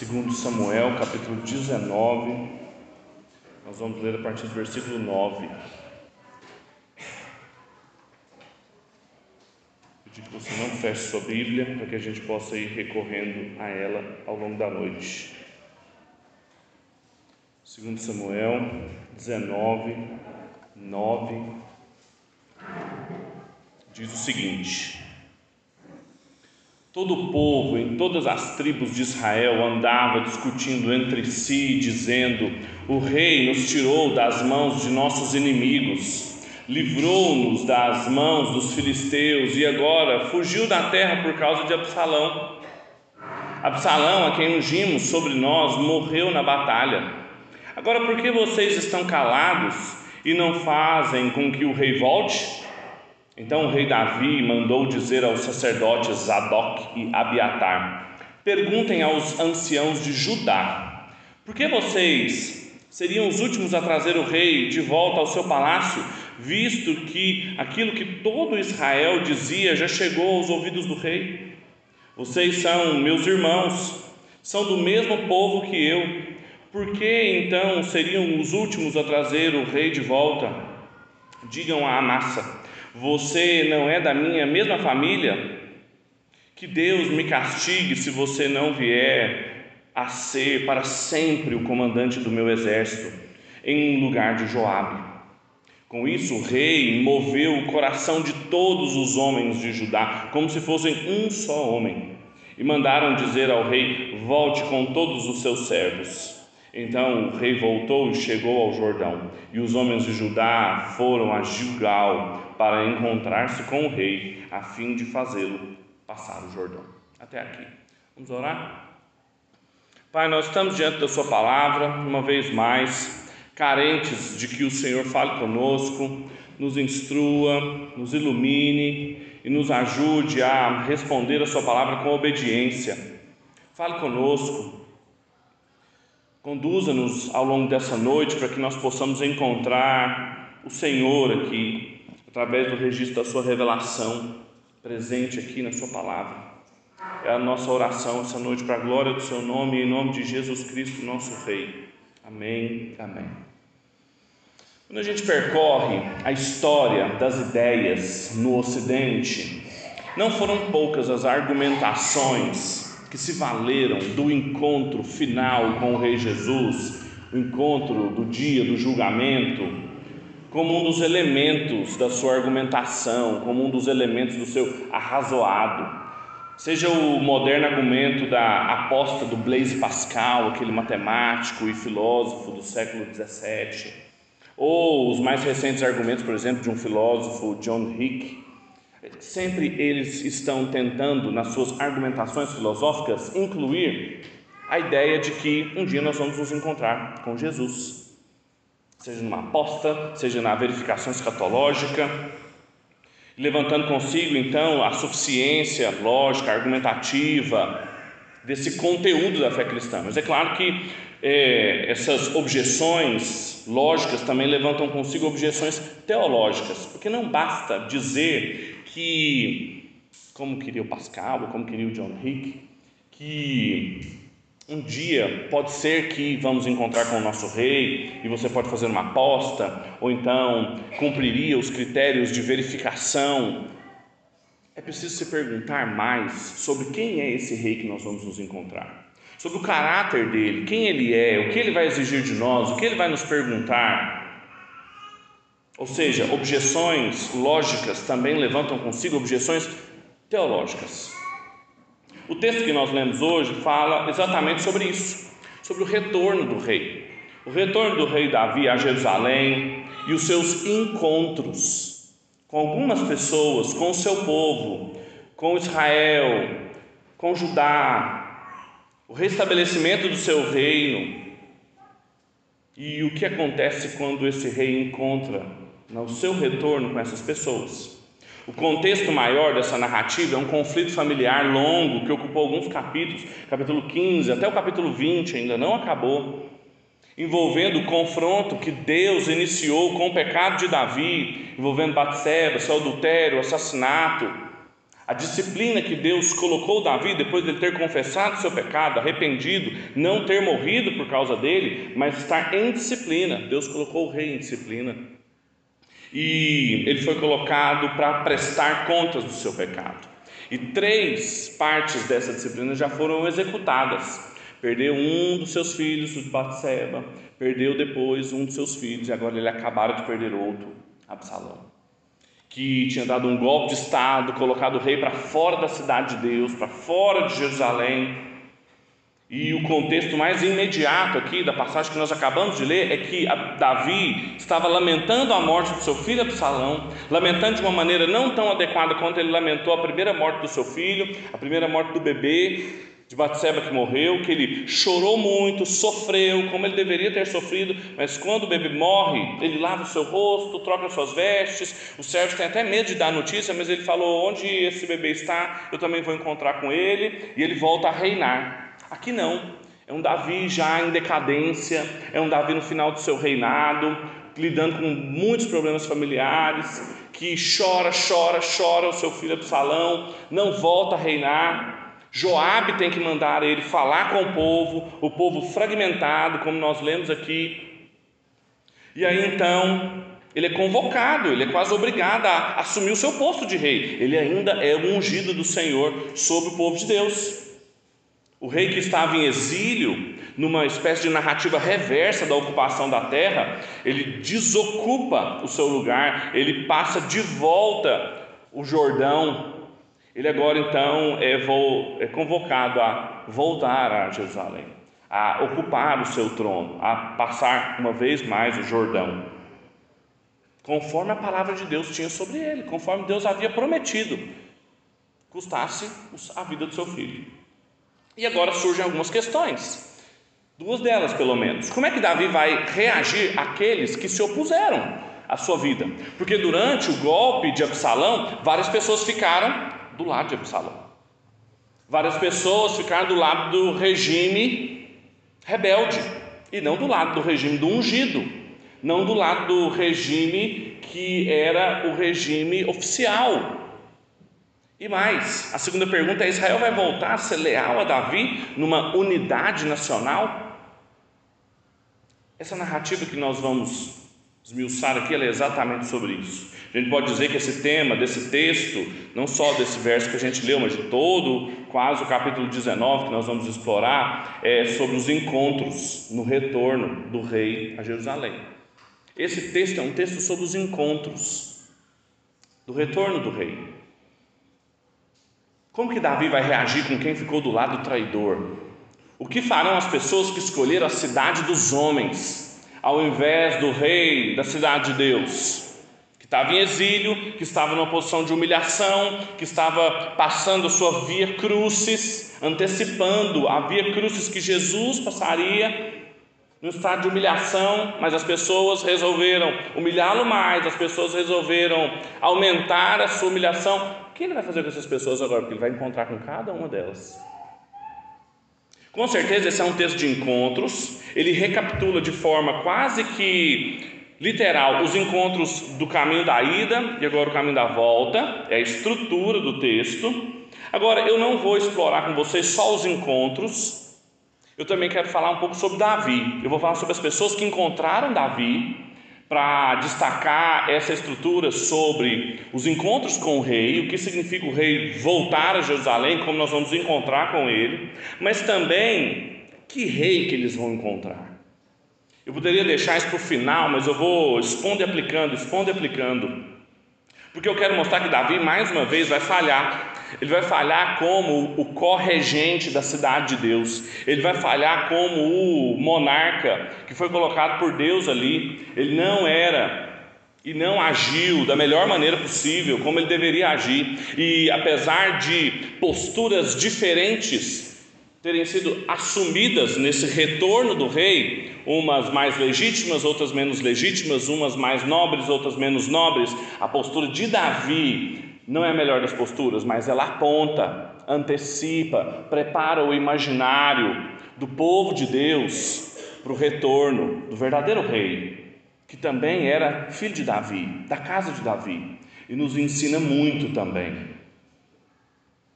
Segundo Samuel, capítulo 19. Nós vamos ler a partir do versículo 9. Pedir que você não feche sua Bíblia para que a gente possa ir recorrendo a ela ao longo da noite. Segundo Samuel 19, 9 diz o seguinte: Todo o povo em todas as tribos de Israel andava discutindo entre si, dizendo: O rei nos tirou das mãos de nossos inimigos, livrou-nos das mãos dos filisteus e agora fugiu da terra por causa de Absalão. Absalão, a quem ungimos sobre nós, morreu na batalha. Agora, por que vocês estão calados e não fazem com que o rei volte? Então o rei Davi mandou dizer aos sacerdotes Zadok e Abiatar: Perguntem aos anciãos de Judá: Por que vocês seriam os últimos a trazer o rei de volta ao seu palácio, visto que aquilo que todo Israel dizia já chegou aos ouvidos do rei? Vocês são meus irmãos, são do mesmo povo que eu. Por que então seriam os últimos a trazer o rei de volta? Digam a Amassa você não é da minha mesma família? Que Deus me castigue se você não vier a ser para sempre o comandante do meu exército, em lugar de Joabe. Com isso, o rei moveu o coração de todos os homens de Judá, como se fossem um só homem, e mandaram dizer ao rei: Volte com todos os seus servos. Então o rei voltou e chegou ao Jordão, e os homens de Judá foram a Gilgal para encontrar-se com o rei, a fim de fazê-lo passar o Jordão. Até aqui. Vamos orar? Pai, nós estamos diante da Sua palavra, uma vez mais, carentes de que o Senhor fale conosco, nos instrua, nos ilumine e nos ajude a responder a Sua palavra com obediência. Fale conosco, Conduza-nos ao longo dessa noite para que nós possamos encontrar o Senhor aqui, através do registro da Sua revelação, presente aqui na Sua palavra. É a nossa oração essa noite para a glória do Seu nome, em nome de Jesus Cristo, nosso Rei. Amém. Amém. Quando a gente percorre a história das ideias no Ocidente, não foram poucas as argumentações que se valeram do encontro final com o Rei Jesus, o encontro do dia do julgamento, como um dos elementos da sua argumentação, como um dos elementos do seu arrazoado. Seja o moderno argumento da aposta do Blaise Pascal, aquele matemático e filósofo do século XVII, ou os mais recentes argumentos, por exemplo, de um filósofo, John Hick, Sempre eles estão tentando, nas suas argumentações filosóficas, incluir a ideia de que um dia nós vamos nos encontrar com Jesus, seja numa aposta, seja na verificação escatológica, levantando consigo então a suficiência lógica, argumentativa desse conteúdo da fé cristã. Mas é claro que é, essas objeções lógicas também levantam consigo objeções teológicas, porque não basta dizer que, como queria o Pascal, como queria o John Hick, que um dia pode ser que vamos encontrar com o nosso rei e você pode fazer uma aposta, ou então cumpriria os critérios de verificação. É preciso se perguntar mais sobre quem é esse rei que nós vamos nos encontrar, sobre o caráter dele, quem ele é, o que ele vai exigir de nós, o que ele vai nos perguntar. Ou seja, objeções lógicas também levantam consigo objeções teológicas. O texto que nós lemos hoje fala exatamente sobre isso, sobre o retorno do rei. O retorno do rei Davi a Jerusalém e os seus encontros com algumas pessoas, com o seu povo, com Israel, com Judá, o restabelecimento do seu reino. E o que acontece quando esse rei encontra no seu retorno com essas pessoas. O contexto maior dessa narrativa é um conflito familiar longo que ocupou alguns capítulos, capítulo 15 até o capítulo 20, ainda não acabou, envolvendo o confronto que Deus iniciou com o pecado de Davi, envolvendo Batseba, seu adultério, assassinato, A disciplina que Deus colocou Davi depois de ter confessado seu pecado, arrependido, não ter morrido por causa dele, mas estar em disciplina. Deus colocou o rei em disciplina. E ele foi colocado para prestar contas do seu pecado. E três partes dessa disciplina já foram executadas. Perdeu um dos seus filhos, o de Batseba, perdeu depois um dos seus filhos, e agora ele acabaram de perder outro, Absalão que tinha dado um golpe de Estado, colocado o rei para fora da cidade de Deus, para fora de Jerusalém. E o contexto mais imediato aqui da passagem que nós acabamos de ler é que Davi estava lamentando a morte do seu filho Absalão, lamentando de uma maneira não tão adequada quanto ele lamentou a primeira morte do seu filho, a primeira morte do bebê, de Batseba que morreu, que ele chorou muito, sofreu, como ele deveria ter sofrido, mas quando o bebê morre, ele lava o seu rosto, troca suas vestes, o servo tem até medo de dar notícia, mas ele falou: onde esse bebê está, eu também vou encontrar com ele, e ele volta a reinar. Aqui não, é um Davi já em decadência, é um Davi no final do seu reinado, lidando com muitos problemas familiares, que chora, chora, chora o seu filho Absalão, não volta a reinar, Joabe tem que mandar ele falar com o povo, o povo fragmentado, como nós lemos aqui. E aí então ele é convocado, ele é quase obrigado a assumir o seu posto de rei. Ele ainda é o ungido do Senhor sobre o povo de Deus. O rei que estava em exílio, numa espécie de narrativa reversa da ocupação da terra, ele desocupa o seu lugar, ele passa de volta o Jordão ele agora então é, é convocado a voltar a Jerusalém, a ocupar o seu trono, a passar uma vez mais o Jordão, conforme a palavra de Deus tinha sobre ele, conforme Deus havia prometido, custasse a vida do seu filho. E agora surgem algumas questões, duas delas pelo menos. Como é que Davi vai reagir àqueles que se opuseram à sua vida? Porque durante o golpe de Absalão, várias pessoas ficaram do lado de Absalão. Várias pessoas ficaram do lado do regime rebelde e não do lado do regime do ungido, não do lado do regime que era o regime oficial. E mais, a segunda pergunta é: Israel vai voltar a ser leal a Davi numa unidade nacional? Essa narrativa que nós vamos esmiuçar aqui é exatamente sobre isso. A gente pode dizer que esse tema desse texto, não só desse verso que a gente leu, mas de todo, quase o capítulo 19 que nós vamos explorar, é sobre os encontros no retorno do rei a Jerusalém. Esse texto é um texto sobre os encontros do retorno do rei. Como que Davi vai reagir com quem ficou do lado traidor? O que farão as pessoas que escolheram a cidade dos homens, ao invés do rei da cidade de Deus? estava em exílio, que estava numa posição de humilhação, que estava passando a sua via crucis, antecipando a via crucis que Jesus passaria no estado de humilhação, mas as pessoas resolveram humilhá-lo mais, as pessoas resolveram aumentar a sua humilhação. Que ele vai fazer com essas pessoas agora? Porque ele vai encontrar com cada uma delas. Com certeza, esse é um texto de encontros, ele recapitula de forma quase que literal os encontros do caminho da ida e agora o caminho da volta, é a estrutura do texto. Agora, eu não vou explorar com vocês só os encontros, eu também quero falar um pouco sobre Davi. Eu vou falar sobre as pessoas que encontraram Davi, para destacar essa estrutura sobre os encontros com o rei, o que significa o rei voltar a Jerusalém, como nós vamos encontrar com ele, mas também que rei que eles vão encontrar. Eu poderia deixar isso para o final, mas eu vou expondo e aplicando, expondo e aplicando. Porque eu quero mostrar que Davi, mais uma vez, vai falhar. Ele vai falhar como o corregente da cidade de Deus. Ele vai falhar como o monarca que foi colocado por Deus ali. Ele não era e não agiu da melhor maneira possível, como ele deveria agir. E apesar de posturas diferentes terem sido assumidas nesse retorno do rei, umas mais legítimas, outras menos legítimas, umas mais nobres, outras menos nobres. A postura de Davi não é a melhor das posturas, mas ela aponta, antecipa, prepara o imaginário do povo de Deus para o retorno do verdadeiro rei, que também era filho de Davi, da casa de Davi, e nos ensina muito também.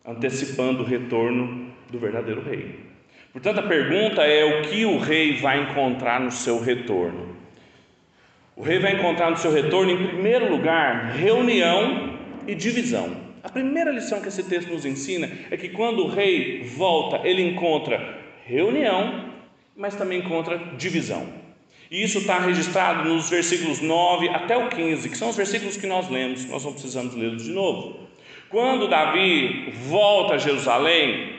antecipando o retorno do verdadeiro rei. Portanto, a pergunta é o que o rei vai encontrar no seu retorno. O rei vai encontrar no seu retorno, em primeiro lugar, reunião e divisão. A primeira lição que esse texto nos ensina é que quando o rei volta, ele encontra reunião, mas também encontra divisão. E isso está registrado nos versículos 9 até o 15, que são os versículos que nós lemos, nós não precisamos lê-los de novo. Quando Davi volta a Jerusalém,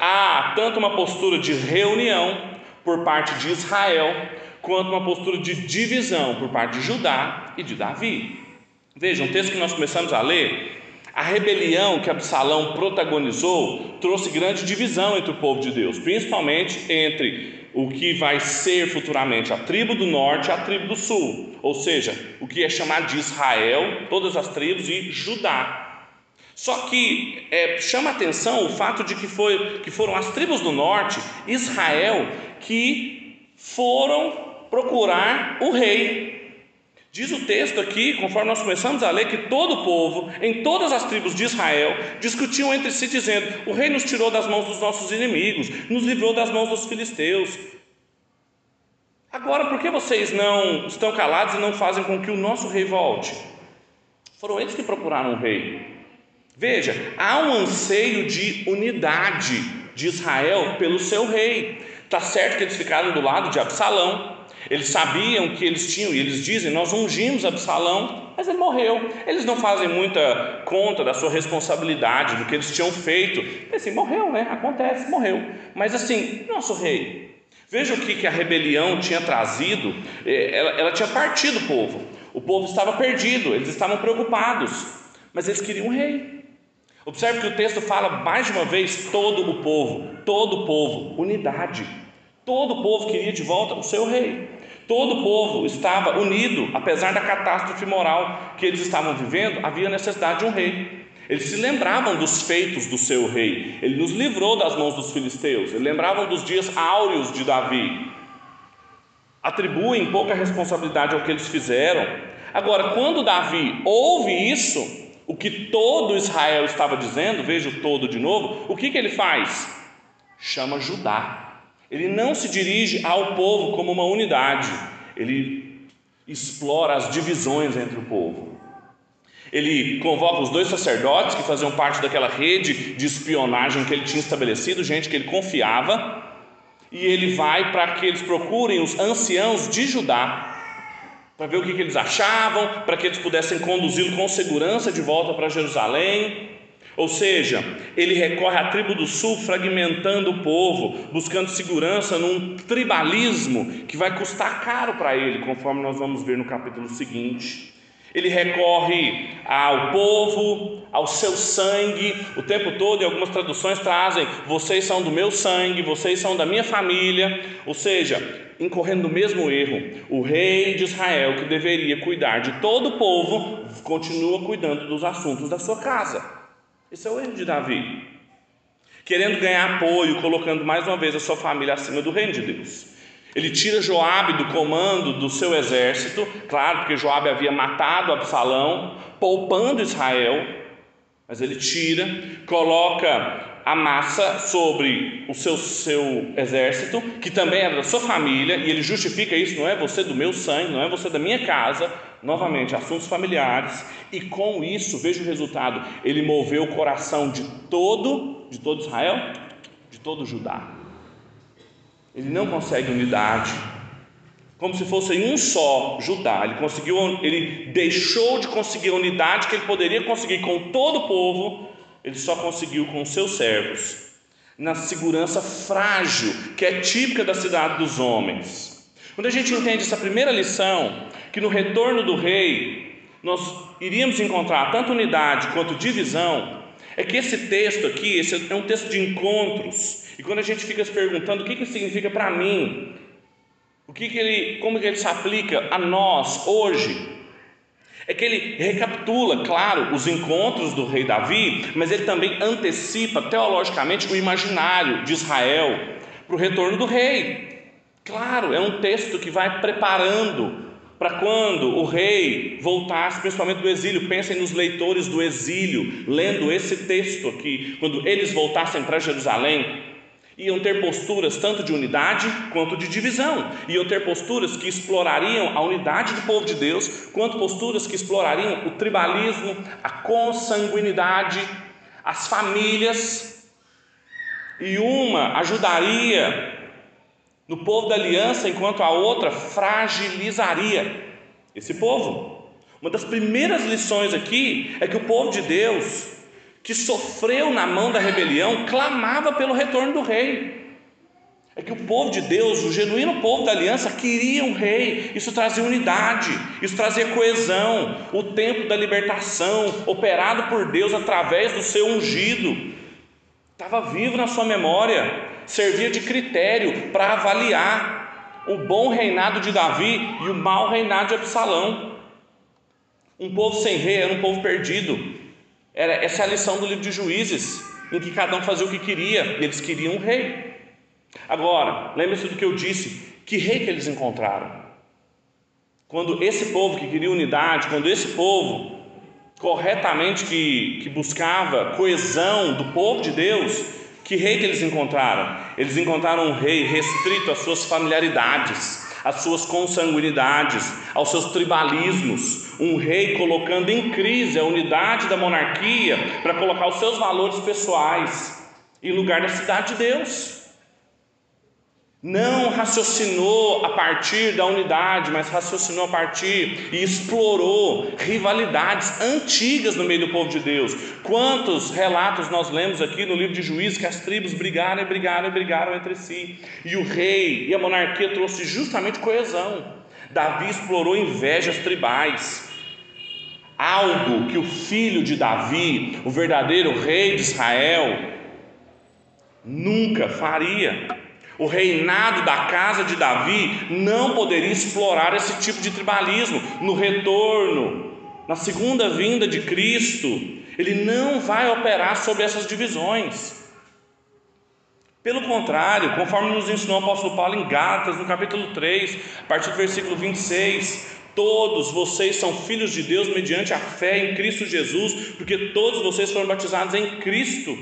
há tanto uma postura de reunião por parte de Israel, quanto uma postura de divisão por parte de Judá e de Davi. Vejam, o texto que nós começamos a ler, a rebelião que Absalão protagonizou trouxe grande divisão entre o povo de Deus, principalmente entre o que vai ser futuramente a tribo do norte e a tribo do sul, ou seja, o que é chamado de Israel, todas as tribos, e Judá. Só que é, chama atenção o fato de que, foi, que foram as tribos do norte, Israel, que foram procurar o rei. Diz o texto aqui, conforme nós começamos a ler, que todo o povo, em todas as tribos de Israel, discutiam entre si, dizendo: O rei nos tirou das mãos dos nossos inimigos, nos livrou das mãos dos filisteus. Agora, por que vocês não estão calados e não fazem com que o nosso rei volte? Foram eles que procuraram o rei. Veja, há um anseio de unidade de Israel pelo seu rei. Está certo que eles ficaram do lado de Absalão, eles sabiam que eles tinham, e eles dizem: Nós ungimos Absalão, mas ele morreu. Eles não fazem muita conta da sua responsabilidade, do que eles tinham feito. Assim, morreu, né? Acontece, morreu. Mas assim, nosso rei. Veja o que, que a rebelião tinha trazido. É, ela, ela tinha partido o povo. O povo estava perdido, eles estavam preocupados, mas eles queriam um rei. Observe que o texto fala mais de uma vez todo o povo, todo o povo, unidade. Todo o povo queria de volta o seu rei. Todo o povo estava unido, apesar da catástrofe moral que eles estavam vivendo, havia necessidade de um rei. Eles se lembravam dos feitos do seu rei. Ele nos livrou das mãos dos filisteus. Eles lembravam dos dias áureos de Davi. Atribuem pouca responsabilidade ao que eles fizeram. Agora, quando Davi ouve isso, o que todo Israel estava dizendo, veja o todo de novo, o que, que ele faz? Chama Judá ele não se dirige ao povo como uma unidade, ele explora as divisões entre o povo. Ele convoca os dois sacerdotes que faziam parte daquela rede de espionagem que ele tinha estabelecido, gente que ele confiava, e ele vai para que eles procurem os anciãos de Judá, para ver o que, que eles achavam, para que eles pudessem conduzi-lo com segurança de volta para Jerusalém. Ou seja, ele recorre à tribo do sul, fragmentando o povo, buscando segurança num tribalismo que vai custar caro para ele, conforme nós vamos ver no capítulo seguinte. Ele recorre ao povo, ao seu sangue, o tempo todo, e algumas traduções trazem: vocês são do meu sangue, vocês são da minha família, ou seja, incorrendo no mesmo erro. O rei de Israel, que deveria cuidar de todo o povo, continua cuidando dos assuntos da sua casa. Esse é o erro de Davi. Querendo ganhar apoio, colocando mais uma vez a sua família acima do reino de Deus. Ele tira Joabe do comando do seu exército, claro, porque Joabe havia matado Absalão, poupando Israel, mas ele tira, coloca a massa sobre o seu, seu exército, que também era da sua família, e ele justifica isso, não é você do meu sangue, não é você da minha casa, novamente, assuntos familiares, e com isso, veja o resultado, ele moveu o coração de todo, de todo Israel, de todo Judá. Ele não consegue unidade, como se fosse um só Judá. Ele conseguiu, ele deixou de conseguir a unidade que ele poderia conseguir com todo o povo, ele só conseguiu com seus servos, na segurança frágil que é típica da cidade dos homens. Quando a gente entende essa primeira lição, que no retorno do rei nós iríamos encontrar tanto unidade quanto divisão, é que esse texto aqui, esse é um texto de encontros. E quando a gente fica se perguntando o que, que significa para mim, o que, que ele, como que ele se aplica a nós hoje, é que ele recapitula, claro, os encontros do rei Davi, mas ele também antecipa teologicamente o imaginário de Israel para o retorno do rei. Claro, é um texto que vai preparando para quando o rei voltasse, principalmente do exílio. Pensem nos leitores do exílio, lendo esse texto aqui, quando eles voltassem para Jerusalém, iam ter posturas tanto de unidade quanto de divisão, iam ter posturas que explorariam a unidade do povo de Deus, quanto posturas que explorariam o tribalismo, a consanguinidade, as famílias, e uma ajudaria no povo da aliança, enquanto a outra fragilizaria esse povo. Uma das primeiras lições aqui é que o povo de Deus, que sofreu na mão da rebelião, clamava pelo retorno do rei. É que o povo de Deus, o genuíno povo da aliança, queria um rei. Isso trazia unidade, isso trazia coesão. O tempo da libertação, operado por Deus através do seu ungido, estava vivo na sua memória servia de critério para avaliar o bom reinado de Davi e o mau reinado de Absalão. Um povo sem rei era um povo perdido. Era essa é a lição do livro de Juízes, em que cada um fazia o que queria, e eles queriam um rei. Agora, lembre-se do que eu disse: que rei que eles encontraram? Quando esse povo que queria unidade, quando esse povo corretamente que, que buscava coesão do povo de Deus, que rei que eles encontraram? Eles encontraram um rei restrito às suas familiaridades, às suas consanguinidades, aos seus tribalismos. Um rei colocando em crise a unidade da monarquia para colocar os seus valores pessoais em lugar da cidade de Deus não raciocinou a partir da unidade, mas raciocinou a partir e explorou rivalidades antigas no meio do povo de Deus. Quantos relatos nós lemos aqui no livro de Juízes que as tribos brigaram e brigaram e brigaram entre si, e o rei e a monarquia trouxe justamente coesão. Davi explorou invejas tribais. Algo que o filho de Davi, o verdadeiro rei de Israel, nunca faria. O reinado da casa de Davi não poderia explorar esse tipo de tribalismo. No retorno, na segunda vinda de Cristo, ele não vai operar sobre essas divisões. Pelo contrário, conforme nos ensinou o apóstolo Paulo em Gálatas, no capítulo 3, a partir do versículo 26, todos vocês são filhos de Deus mediante a fé em Cristo Jesus, porque todos vocês foram batizados em Cristo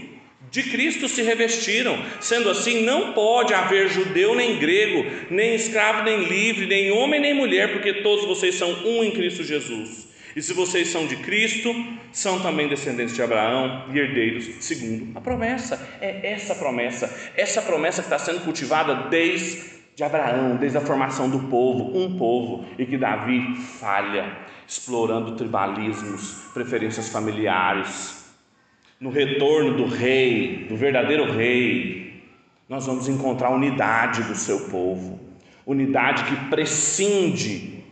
de Cristo se revestiram. Sendo assim, não pode haver judeu nem grego, nem escravo nem livre, nem homem nem mulher, porque todos vocês são um em Cristo Jesus. E se vocês são de Cristo, são também descendentes de Abraão e herdeiros segundo a promessa. É essa promessa, essa promessa que está sendo cultivada desde de Abraão, desde a formação do povo, um povo, e que Davi falha, explorando tribalismos, preferências familiares, no retorno do rei, do verdadeiro rei, nós vamos encontrar unidade do seu povo, unidade que prescinde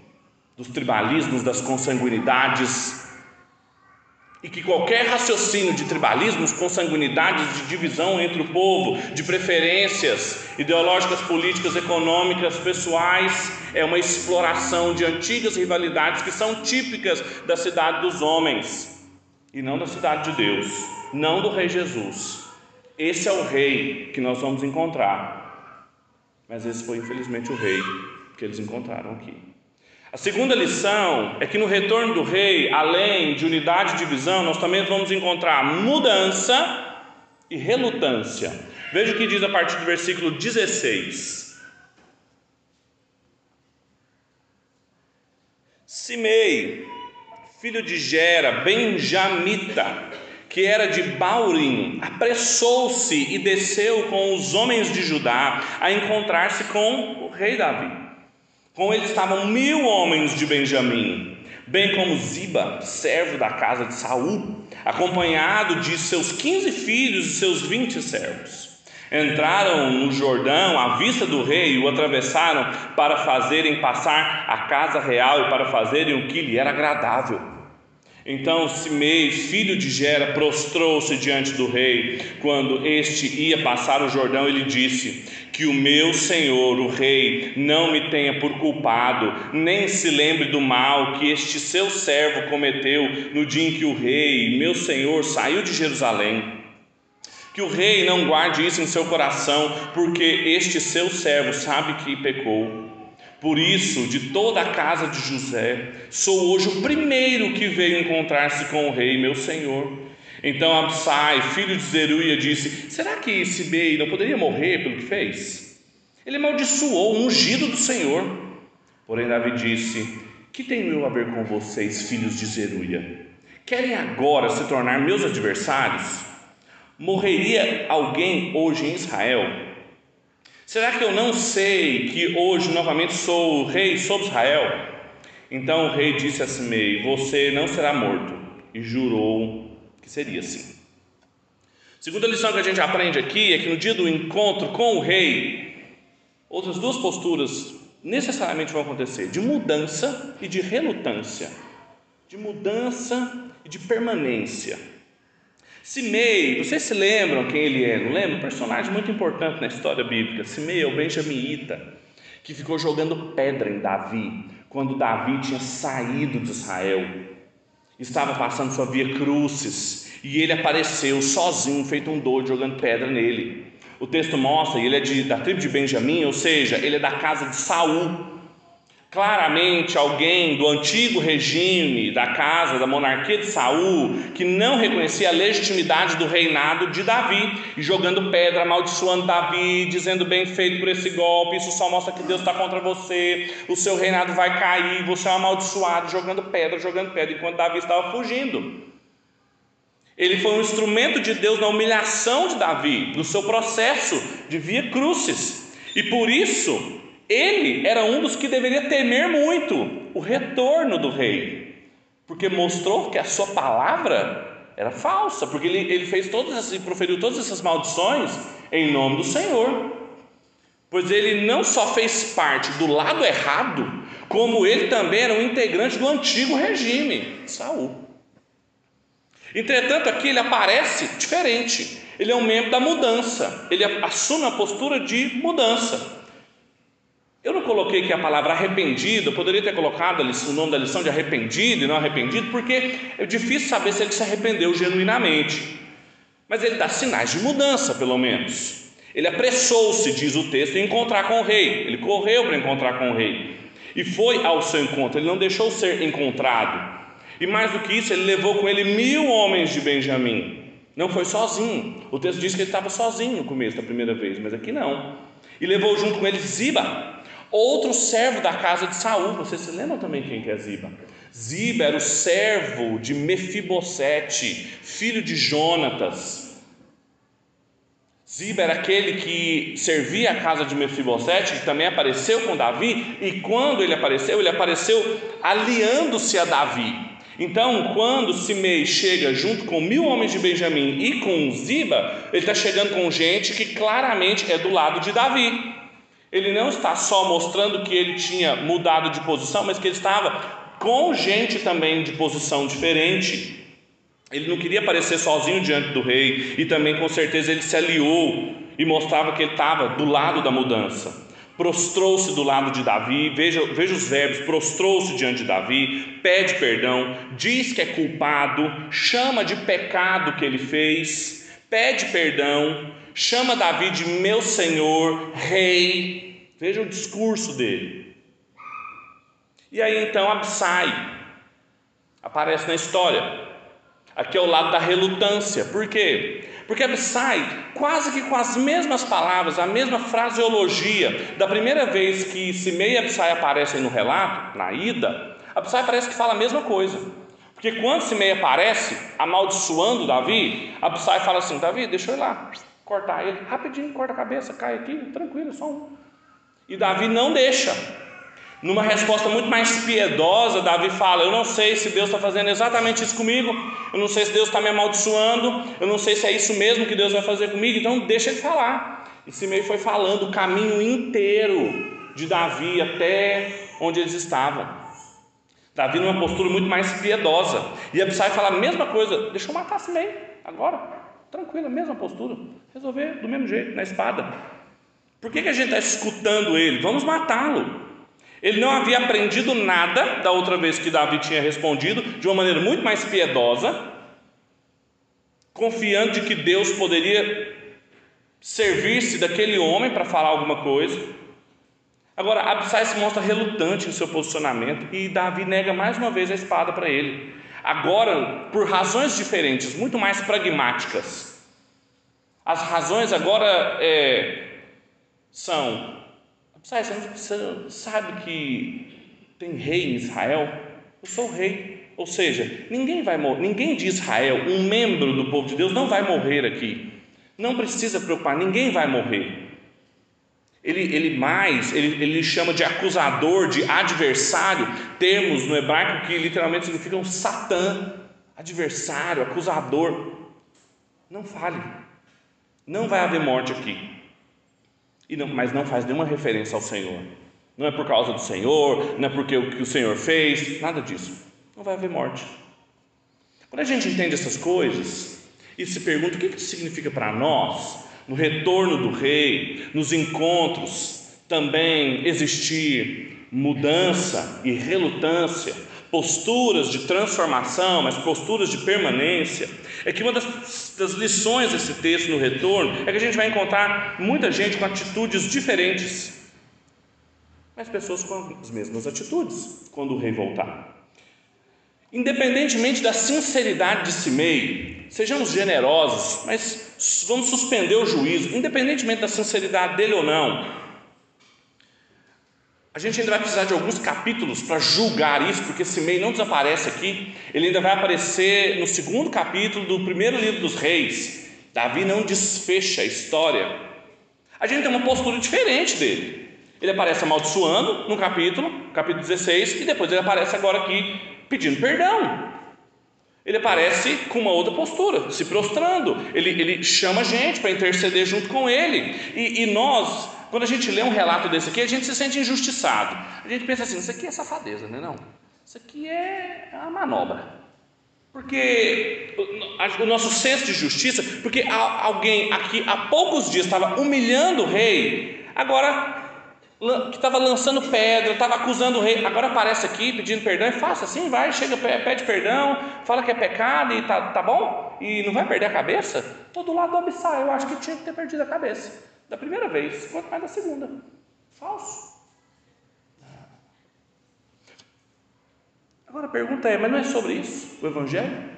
dos tribalismos, das consanguinidades, e que qualquer raciocínio de tribalismos, consanguinidades, de divisão entre o povo, de preferências ideológicas, políticas, econômicas, pessoais, é uma exploração de antigas rivalidades que são típicas da cidade dos homens e não da cidade de Deus não do Rei Jesus. Esse é o Rei que nós vamos encontrar, mas esse foi infelizmente o Rei que eles encontraram aqui. A segunda lição é que no retorno do Rei, além de unidade e divisão, nós também vamos encontrar mudança e relutância. Veja o que diz a partir do versículo 16. Simei, filho de Gera, benjamita, que era de Baurim, apressou-se e desceu com os homens de Judá a encontrar-se com o rei Davi. Com ele estavam mil homens de Benjamim, bem como Ziba, servo da casa de Saul, acompanhado de seus quinze filhos e seus vinte servos. Entraram no Jordão à vista do rei e o atravessaram para fazerem passar a casa real e para fazerem o que lhe era agradável. Então Simei, filho de Gera, prostrou-se diante do rei. Quando este ia passar o Jordão, ele disse: Que o meu senhor, o rei, não me tenha por culpado, nem se lembre do mal que este seu servo cometeu no dia em que o rei, meu senhor, saiu de Jerusalém. Que o rei não guarde isso em seu coração, porque este seu servo sabe que pecou. Por isso, de toda a casa de José, sou hoje o primeiro que veio encontrar-se com o rei, meu senhor. Então Absai, filho de Zeruia, disse: Será que Simei não poderia morrer pelo que fez? Ele amaldiçoou o ungido do Senhor. Porém, Davi disse: Que tenho eu a ver com vocês, filhos de Zeruia? Querem agora se tornar meus adversários? Morreria alguém hoje em Israel? Será que eu não sei que hoje novamente sou o rei sobre Israel? Então o rei disse a Simei: Você não será morto. E jurou que seria assim. Segunda lição que a gente aprende aqui é que no dia do encontro com o rei, outras duas posturas necessariamente vão acontecer: de mudança e de relutância. De mudança e de permanência. Simei, vocês se lembram quem ele é? Não lembram? Um personagem muito importante na história bíblica. Simei é o benjamita, que ficou jogando pedra em Davi, quando Davi tinha saído de Israel. Estava passando sua via crucis, e ele apareceu sozinho, feito um doido, jogando pedra nele. O texto mostra, ele é de, da tribo de Benjamim, ou seja, ele é da casa de Saul. Claramente alguém do antigo regime, da casa, da monarquia de Saul, que não reconhecia a legitimidade do reinado de Davi, e jogando pedra, amaldiçoando Davi, dizendo bem feito por esse golpe, isso só mostra que Deus está contra você, o seu reinado vai cair, você é amaldiçoado, jogando pedra, jogando pedra, enquanto Davi estava fugindo. Ele foi um instrumento de Deus na humilhação de Davi, no seu processo de via crucis, e por isso ele era um dos que deveria temer muito o retorno do rei, porque mostrou que a sua palavra era falsa, porque ele, ele fez todas essas, proferiu todas essas maldições em nome do Senhor. Pois ele não só fez parte do lado errado, como ele também era um integrante do antigo regime, Saul. Entretanto, aqui ele aparece diferente. Ele é um membro da mudança. Ele assume a postura de mudança. Eu não coloquei aqui a palavra arrependido, eu poderia ter colocado o nome da lição de arrependido e não arrependido, porque é difícil saber se ele se arrependeu genuinamente. Mas ele dá sinais de mudança, pelo menos. Ele apressou-se, diz o texto, em encontrar com o rei. Ele correu para encontrar com o rei. E foi ao seu encontro, ele não deixou ser encontrado. E mais do que isso, ele levou com ele mil homens de Benjamim. Não foi sozinho. O texto diz que ele estava sozinho no começo da primeira vez, mas aqui não. E levou junto com ele Ziba, Outro servo da casa de Saul, vocês se lembram também quem que é Ziba? Ziba era o servo de Mefibosete, filho de Jonatas. Ziba era aquele que servia a casa de Mefibosete, que também apareceu com Davi, e quando ele apareceu, ele apareceu aliando-se a Davi. Então, quando Simei chega junto com mil homens de Benjamim e com Ziba, ele está chegando com gente que claramente é do lado de Davi. Ele não está só mostrando que ele tinha mudado de posição, mas que ele estava com gente também de posição diferente. Ele não queria aparecer sozinho diante do rei, e também com certeza ele se aliou e mostrava que ele estava do lado da mudança. Prostrou-se do lado de Davi, veja, veja os verbos: prostrou-se diante de Davi, pede perdão, diz que é culpado, chama de pecado que ele fez, pede perdão, chama Davi de meu senhor, rei. Veja o discurso dele. E aí então Absai aparece na história. Aqui é o lado da relutância. Por quê? Porque Absai, quase que com as mesmas palavras, a mesma fraseologia, da primeira vez que Simei e Absai aparecem no relato, na ida, Absai parece que fala a mesma coisa. Porque quando Simei aparece amaldiçoando Davi, Absai fala assim: Davi, deixa eu ir lá cortar ele, rapidinho, corta a cabeça, cai aqui, tranquilo, só um. E Davi não deixa. Numa resposta muito mais piedosa, Davi fala: Eu não sei se Deus está fazendo exatamente isso comigo, eu não sei se Deus está me amaldiçoando, eu não sei se é isso mesmo que Deus vai fazer comigo, então deixa ele falar. E Simei foi falando o caminho inteiro de Davi até onde eles estavam. Davi numa postura muito mais piedosa. E Abissai fala a mesma coisa: Deixa eu matar Simei agora. Tranquilo, mesma postura. Resolver do mesmo jeito, na espada. Por que, que a gente está escutando ele? Vamos matá-lo. Ele não havia aprendido nada da outra vez que Davi tinha respondido, de uma maneira muito mais piedosa, confiando de que Deus poderia servir-se daquele homem para falar alguma coisa. Agora, Absai se mostra relutante em seu posicionamento e Davi nega mais uma vez a espada para ele. Agora, por razões diferentes, muito mais pragmáticas. As razões agora é, são: você sabe que tem rei em Israel? Eu sou rei. Ou seja, ninguém vai morrer, ninguém de Israel, um membro do povo de Deus, não vai morrer aqui. Não precisa preocupar, ninguém vai morrer. Ele, ele mais, ele, ele chama de acusador, de adversário, termos no hebraico que literalmente significam Satã, adversário, acusador. Não fale, não vai haver morte aqui. Não, mas não faz nenhuma referência ao Senhor. Não é por causa do Senhor, não é porque o que o Senhor fez, nada disso. Não vai haver morte. Quando a gente entende essas coisas e se pergunta o que isso significa para nós, no retorno do rei, nos encontros, também existir mudança e relutância, posturas de transformação, mas posturas de permanência. É que uma das, das, lições desse texto no retorno é que a gente vai encontrar muita gente com atitudes diferentes, mas pessoas com as mesmas atitudes quando o rei voltar. Independentemente da sinceridade de Simei, sejamos generosos, mas vamos suspender o juízo, independentemente da sinceridade dele ou não. A gente ainda vai precisar de alguns capítulos para julgar isso, porque Simei não desaparece aqui, ele ainda vai aparecer no segundo capítulo do primeiro livro dos reis. Davi não desfecha a história. A gente tem uma postura diferente dele. Ele aparece amaldiçoando no capítulo, capítulo 16, e depois ele aparece agora aqui pedindo perdão. Ele aparece com uma outra postura, se prostrando. Ele, ele chama a gente para interceder junto com ele. E, e, nós, quando a gente lê um relato desse aqui, a gente se sente injustiçado. A gente pensa assim: isso aqui é safadeza, não é? Não? Isso aqui é uma manobra. Porque o, nosso senso de justiça, porque alguém aqui há poucos dias estava humilhando o rei, agora que estava lançando pedra, estava acusando o rei, agora aparece aqui pedindo perdão, é fácil assim, vai, chega, pede perdão, fala que é pecado e tá, tá bom, e não vai perder a cabeça? Estou do lado do Abissai, eu acho que tinha que ter perdido a cabeça, da primeira vez, quanto mais da segunda. Falso. Agora a pergunta é, mas não é sobre isso o Evangelho?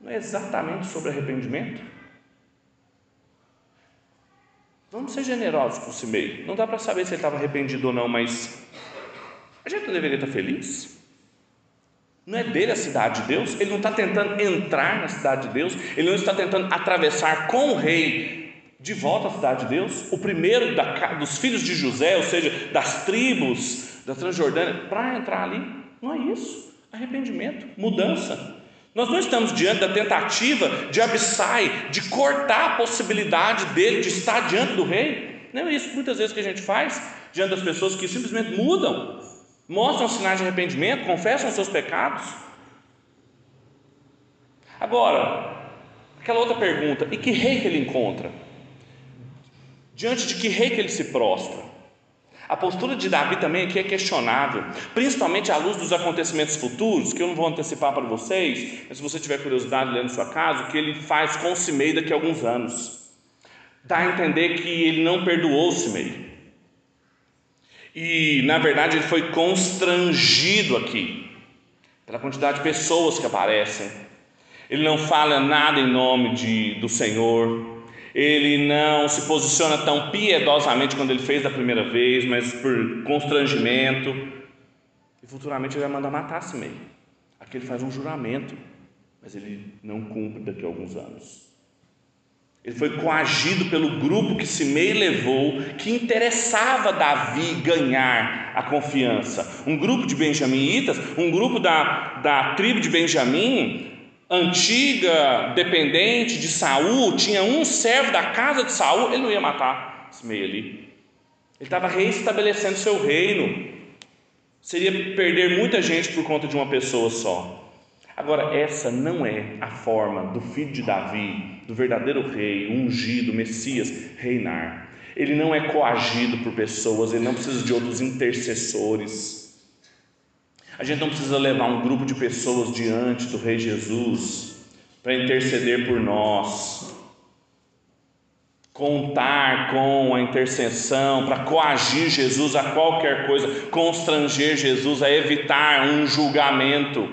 Não é exatamente sobre arrependimento? Vamos ser generosos com o Simei. Não dá para saber se ele estava arrependido ou não, mas a gente não deveria estar feliz? Não é dele a cidade de Deus? Ele não está tentando entrar na cidade de Deus? Ele não está tentando atravessar com o rei de volta à cidade de Deus? O primeiro da, dos filhos de José, ou seja, das tribos da Transjordânia, para entrar ali? Não é isso. Arrependimento, mudança. Nós não estamos diante da tentativa de Abissai, de cortar a possibilidade dele de estar diante do rei. Não é isso muitas vezes que a gente faz diante das pessoas que simplesmente mudam, mostram sinais de arrependimento, confessam seus pecados. Agora, aquela outra pergunta: e que rei que ele encontra? Diante de que rei que ele se prostra? A postura de Davi também aqui é questionável, principalmente à luz dos acontecimentos futuros, que eu não vou antecipar para vocês, mas se você tiver curiosidade lendo sua casa, o que ele faz com Simei daqui a alguns anos. Dá a entender que ele não perdoou Simei. E, na verdade, ele foi constrangido aqui, pela quantidade de pessoas que aparecem. Ele não fala nada em nome de, do Senhor, ele não se posiciona tão piedosamente quando ele fez da primeira vez, mas por constrangimento. E futuramente ele vai mandar matar Simei. Aqui ele faz um juramento, mas ele não cumpre daqui a alguns anos. Ele foi coagido pelo grupo que Simei levou, que interessava Davi ganhar a confiança. Um grupo de benjaminitas, um grupo da, da tribo de Benjamim, antiga, dependente de Saul, tinha um servo da casa de Saul, ele não ia matar esse meio ali. Ele estava reestabelecendo seu reino. Seria perder muita gente por conta de uma pessoa só. Agora, essa não é a forma do filho de Davi, do verdadeiro rei, ungido, Messias, reinar. Ele não é coagido por pessoas, ele não precisa de outros intercessores. A gente não precisa levar um grupo de pessoas diante do Rei Jesus para interceder por nós. contar com a intercessão, para coagir Jesus a qualquer coisa, constranger Jesus a evitar um julgamento.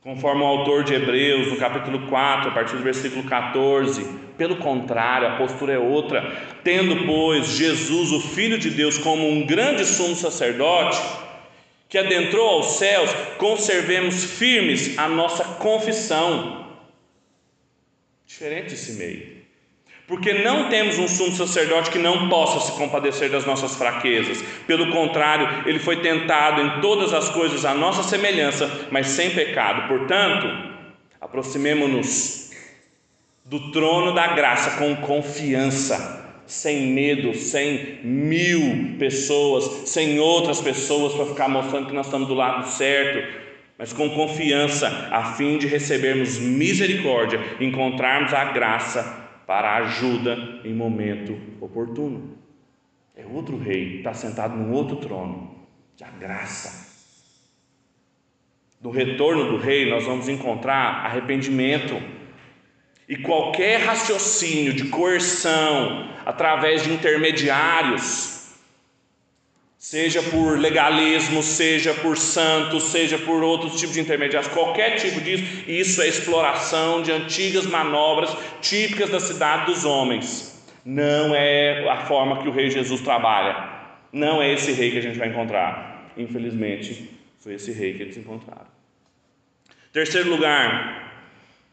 Conforme o autor de Hebreus, no capítulo 4, a partir do versículo 14, pelo contrário, a postura é outra. Tendo, pois, Jesus, o Filho de Deus, como um grande sumo sacerdote, que adentrou aos céus, conservemos firmes a nossa confissão. Diferente esse meio. Porque não temos um sumo sacerdote que não possa se compadecer das nossas fraquezas. Pelo contrário, ele foi tentado em todas as coisas à nossa semelhança, mas sem pecado. Portanto, aproximemo-nos do trono da graça com confiança, sem medo, sem mil pessoas, sem outras pessoas para ficar mostrando que nós estamos do lado certo, mas com confiança, a fim de recebermos misericórdia, encontrarmos a graça para ajuda em momento oportuno. É outro rei, está sentado num outro trono, de graça. No retorno do rei, nós vamos encontrar arrependimento e qualquer raciocínio de coerção através de intermediários seja por legalismo, seja por santos, seja por outros tipos de intermediários, qualquer tipo disso, isso é exploração de antigas manobras típicas da cidade dos homens. Não é a forma que o rei Jesus trabalha. Não é esse rei que a gente vai encontrar. Infelizmente, foi esse rei que eles encontraram. Terceiro lugar,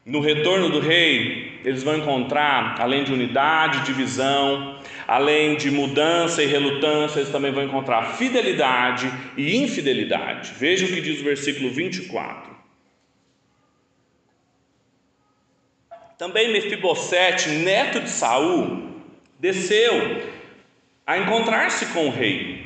no retorno do rei, eles vão encontrar, além de unidade, divisão, além de mudança e relutância, eles também vão encontrar fidelidade e infidelidade. Veja o que diz o versículo 24. Também Mefibosete, neto de Saul, desceu a encontrar-se com o rei.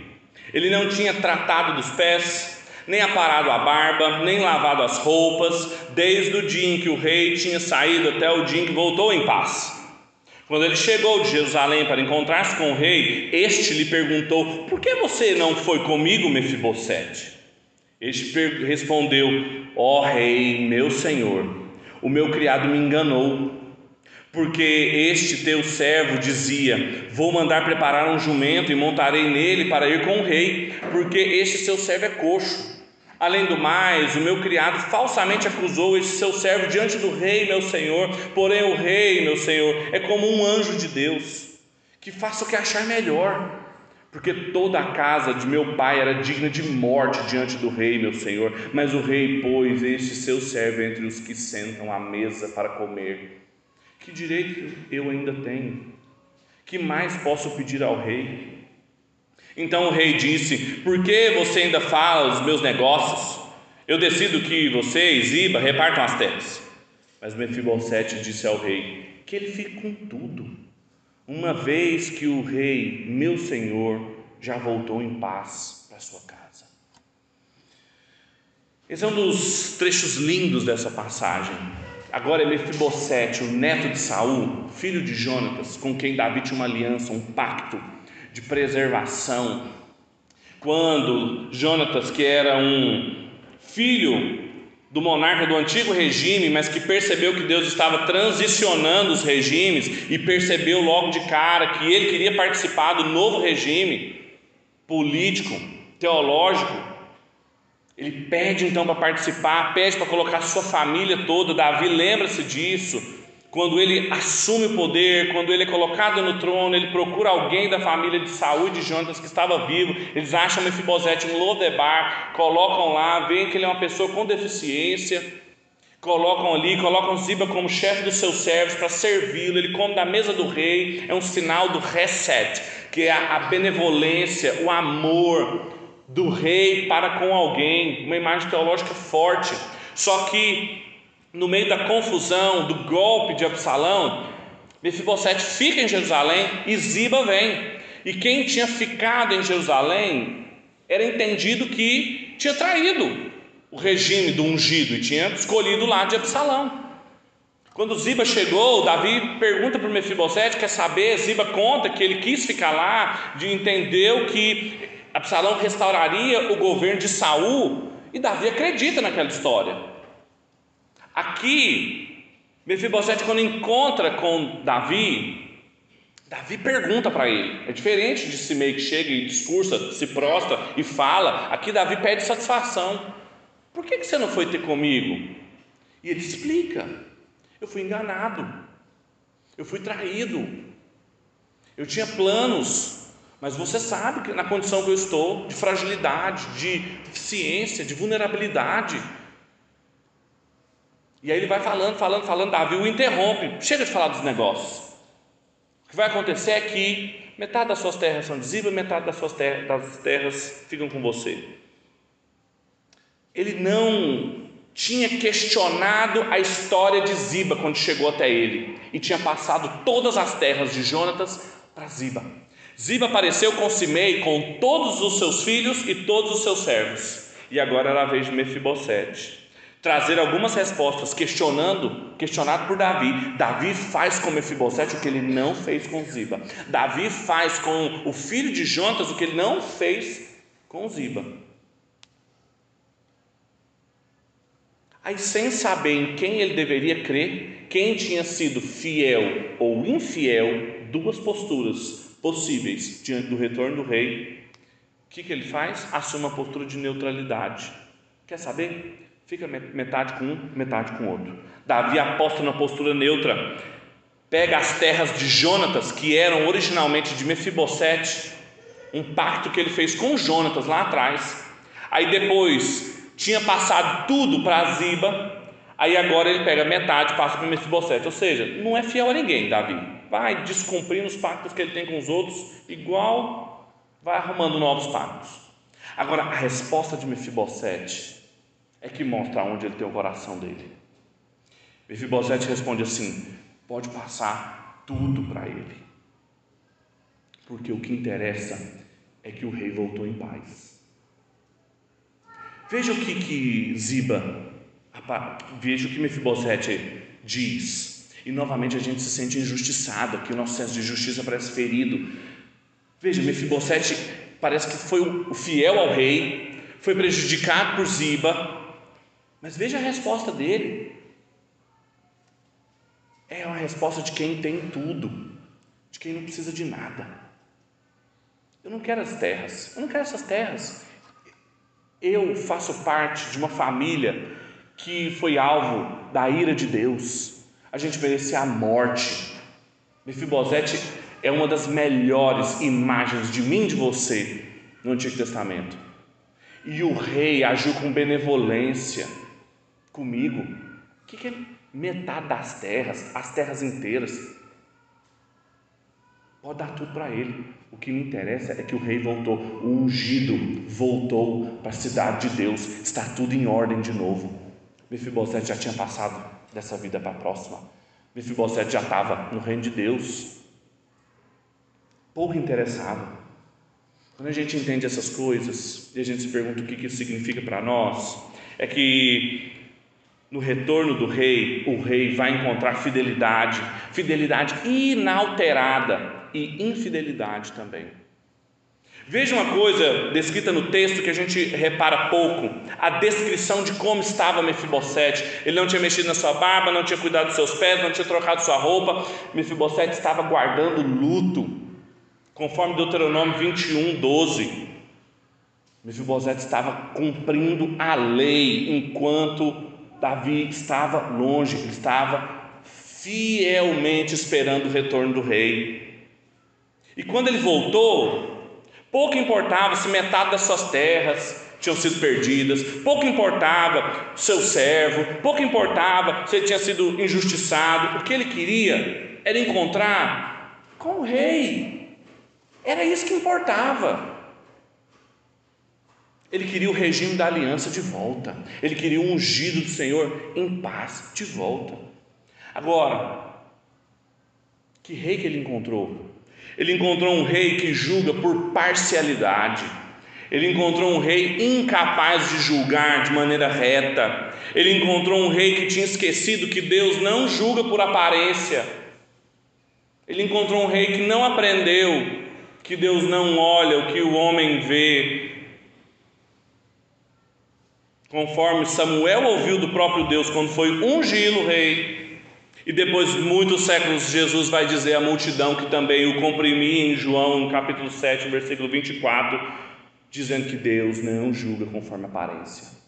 Ele não tinha tratado dos pés, nem aparado a barba, nem lavado as roupas, desde o dia em que o rei tinha saído até o dia em que voltou em paz. Quando ele chegou de Jerusalém para encontrar-se com o rei, este lhe perguntou: Por que você não foi comigo, Mefibosete? Este respondeu: Ó oh, rei, meu senhor, o meu criado me enganou, porque este teu servo dizia: Vou mandar preparar um jumento e montarei nele para ir com o rei, porque este seu servo é coxo. Além do mais, o meu criado falsamente acusou esse seu servo diante do rei, meu senhor. Porém, o rei, meu senhor, é como um anjo de Deus, que faça o que achar melhor. Porque toda a casa de meu pai era digna de morte diante do rei, meu senhor. Mas o rei pôs este seu servo entre os que sentam à mesa para comer. Que direito eu ainda tenho? Que mais posso pedir ao rei? Então o rei disse: Por que você ainda fala os meus negócios? Eu decido que você e Ziba repartam as terras. Mas Mefibosete disse ao rei: Que ele fique com tudo, uma vez que o rei, meu senhor, já voltou em paz para sua casa. Esse é um dos trechos lindos dessa passagem. Agora é Mefibosete, o neto de Saul, filho de Jonatas, com quem Davi tinha uma aliança, um pacto de preservação. Quando Jonatas, que era um filho do monarca do antigo regime, mas que percebeu que Deus estava transicionando os regimes e percebeu logo de cara que ele queria participar do novo regime político, teológico, ele pede então para participar, pede para colocar sua família toda. Davi lembra-se disso quando ele assume o poder, quando ele é colocado no trono, ele procura alguém da família de Saúl de Jonas que estava vivo, eles acham Mefibosete em Lodebar, colocam lá, veem que ele é uma pessoa com deficiência, colocam ali, colocam Ziba como chefe dos seus servos para servi-lo, ele come da mesa do rei, é um sinal do reset, que é a benevolência, o amor do rei para com alguém, uma imagem teológica forte, só que no meio da confusão, do golpe de Absalão, Mefibosete fica em Jerusalém e Ziba vem. E quem tinha ficado em Jerusalém era entendido que tinha traído o regime do ungido e tinha escolhido o lado de Absalão. Quando Ziba chegou, Davi pergunta para Mefibosete, quer saber? Ziba conta que ele quis ficar lá, de entendeu que Absalão restauraria o governo de Saul, e Davi acredita naquela história. Aqui, Mefibosete, quando encontra com Davi, Davi pergunta para ele. É diferente de Simei que chega e discursa, se prostra e fala. Aqui Davi pede satisfação. Por que, que você não foi ter comigo? E ele explica: Eu fui enganado, eu fui traído, eu tinha planos, mas você sabe que na condição que eu estou, de fragilidade, de deficiência, de vulnerabilidade. E aí ele vai falando, falando, falando, Davi o interrompe, chega de falar dos negócios. O que vai acontecer é que metade das suas terras são de Ziba, metade das suas terras, das terras ficam com você. Ele não tinha questionado a história de Ziba quando chegou até ele e tinha passado todas as terras de Jonatas para Ziba. Ziba apareceu com Simei, com todos os seus filhos e todos os seus servos. E agora era a vez de Mefibosete trazer algumas respostas questionando, questionado por Davi. Davi faz com Mefibosete o que ele não fez com Ziba. Davi faz com o filho de Jonatas o que ele não fez com Ziba. Aí, sem saber em quem ele deveria crer, quem tinha sido fiel ou infiel, duas posturas possíveis diante do retorno do rei, o que, que ele faz? Assume uma postura de neutralidade. Quer saber? Fica metade com um, metade com outro. Davi aposta na postura neutra, pega as terras de Jonatas, que eram originalmente de Mefibosete, um pacto que ele fez com Jonatas lá atrás. Aí depois tinha passado tudo para Ziba, aí agora ele pega metade, passa para Mefibosete, ou seja, não é fiel a ninguém, Davi, vai descumprindo os pactos que ele tem com os outros, igual vai arrumando novos pactos. Agora, a resposta de Mefibosete é que mostra onde ele tem o coração dele. Mefibosete responde assim: pode passar tudo para ele, porque o que interessa é que o rei voltou em paz. Veja o que, que Ziba, veja o que Mefibosete diz. E novamente a gente se sente injustiçado, que o nosso senso de justiça parece ferido. Veja, Mefibosete parece que foi o fiel ao rei, foi prejudicado por Ziba, mas veja a resposta dele. É uma resposta de quem tem tudo, de quem não precisa de nada. Eu não quero as terras, eu não quero essas terras. Eu faço parte de uma família que foi alvo da ira de Deus. A gente merecia a morte. Mefibosete é uma das melhores imagens de mim e de você no Antigo Testamento. E o rei agiu com benevolência comigo. O que é metade das terras, as terras inteiras? Pode dar tudo para ele. O que me interessa é que o rei voltou, o ungido voltou para a cidade de Deus, está tudo em ordem de novo. Mefibosete já tinha passado dessa vida para a próxima. Mefibosete já estava no reino de Deus. Pouco interessado. Quando a gente entende essas coisas e a gente se pergunta o que isso significa para nós, é que no retorno do rei, o rei vai encontrar fidelidade, fidelidade inalterada e infidelidade também. Veja uma coisa descrita no texto que a gente repara pouco: a descrição de como estava Mefibosete. Ele não tinha mexido na sua barba, não tinha cuidado dos seus pés, não tinha trocado sua roupa. Mefibosete estava guardando luto, conforme Deuteronômio 21, 12. Mefibosete estava cumprindo a lei enquanto Davi estava longe, ele estava fielmente esperando o retorno do rei. E quando ele voltou, pouco importava se metade das suas terras tinham sido perdidas, pouco importava seu servo, pouco importava se ele tinha sido injustiçado, o que ele queria era encontrar com o rei, era isso que importava. Ele queria o regime da aliança de volta, ele queria o ungido do Senhor em paz de volta. Agora, que rei que ele encontrou? Ele encontrou um rei que julga por parcialidade. Ele encontrou um rei incapaz de julgar de maneira reta. Ele encontrou um rei que tinha esquecido que Deus não julga por aparência. Ele encontrou um rei que não aprendeu que Deus não olha o que o homem vê. Conforme Samuel ouviu do próprio Deus quando foi ungí-lo rei, E depois, muitos séculos, Jesus vai dizer à multidão que também o comprimia em João, capítulo 7, versículo 24, dizendo que Deus não julga conforme aparência.